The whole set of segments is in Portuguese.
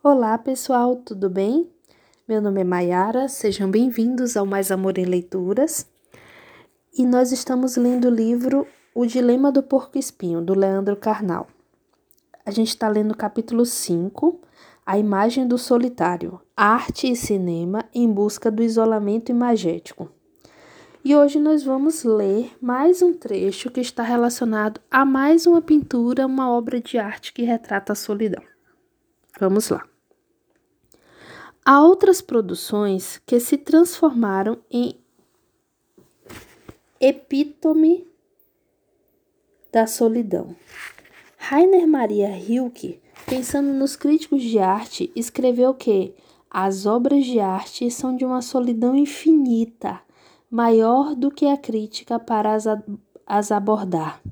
Olá, pessoal, tudo bem? Meu nome é Maiara, sejam bem-vindos ao Mais Amor em Leituras. E nós estamos lendo o livro O Dilema do Porco Espinho, do Leandro Carnal. A gente está lendo o capítulo 5, A Imagem do Solitário, Arte e Cinema em Busca do Isolamento Imagético. E hoje nós vamos ler mais um trecho que está relacionado a mais uma pintura, uma obra de arte que retrata a solidão. Vamos lá. Há outras produções que se transformaram em epítome da solidão. Rainer Maria Rilke, pensando nos críticos de arte, escreveu que as obras de arte são de uma solidão infinita, maior do que a crítica para as, as abordar.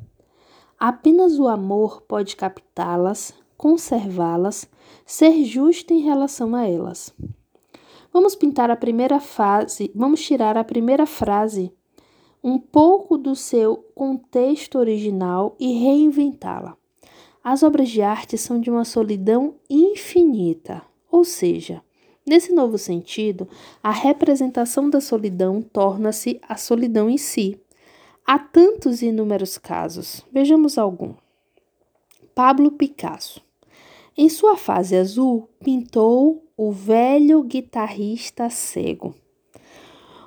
Apenas o amor pode captá-las, conservá-las, ser justo em relação a elas. Vamos pintar a primeira fase, vamos tirar a primeira frase, um pouco do seu contexto original e reinventá-la. As obras de arte são de uma solidão infinita, ou seja, nesse novo sentido, a representação da solidão torna-se a solidão em si. Há tantos inúmeros casos. Vejamos algum. Pablo Picasso. Em sua fase azul, pintou o velho guitarrista cego.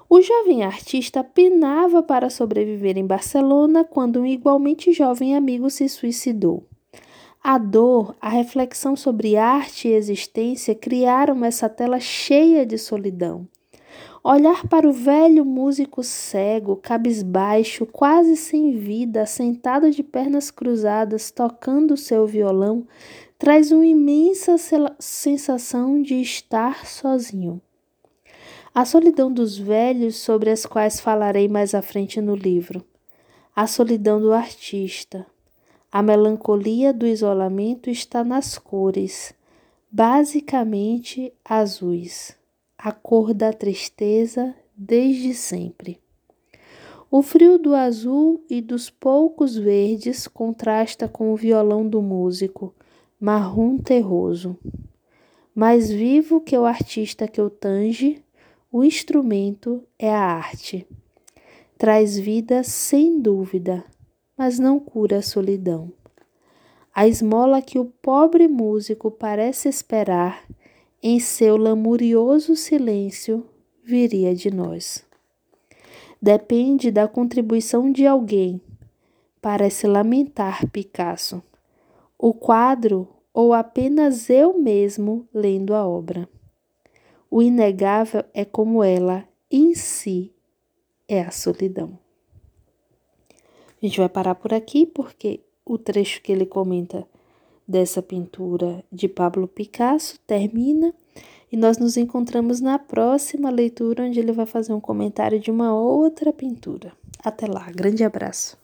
O jovem artista penava para sobreviver em Barcelona quando um igualmente jovem amigo se suicidou. A dor, a reflexão sobre arte e existência criaram essa tela cheia de solidão. Olhar para o velho músico cego, cabisbaixo, quase sem vida, sentado de pernas cruzadas, tocando seu violão, traz uma imensa sensação de estar sozinho. A solidão dos velhos, sobre as quais falarei mais à frente no livro. A solidão do artista. A melancolia do isolamento está nas cores, basicamente azuis, a cor da tristeza desde sempre. O frio do azul e dos poucos verdes contrasta com o violão do músico, marrom terroso. Mais vivo que o artista que o tange, o instrumento é a arte. Traz vida sem dúvida, mas não cura a solidão. A esmola que o pobre músico parece esperar em seu lamurioso silêncio viria de nós. Depende da contribuição de alguém, parece lamentar Picasso o quadro ou apenas eu mesmo lendo a obra. O inegável é como ela em si é a solidão. A gente vai parar por aqui porque o trecho que ele comenta dessa pintura de Pablo Picasso termina e nós nos encontramos na próxima leitura onde ele vai fazer um comentário de uma outra pintura. Até lá, grande abraço.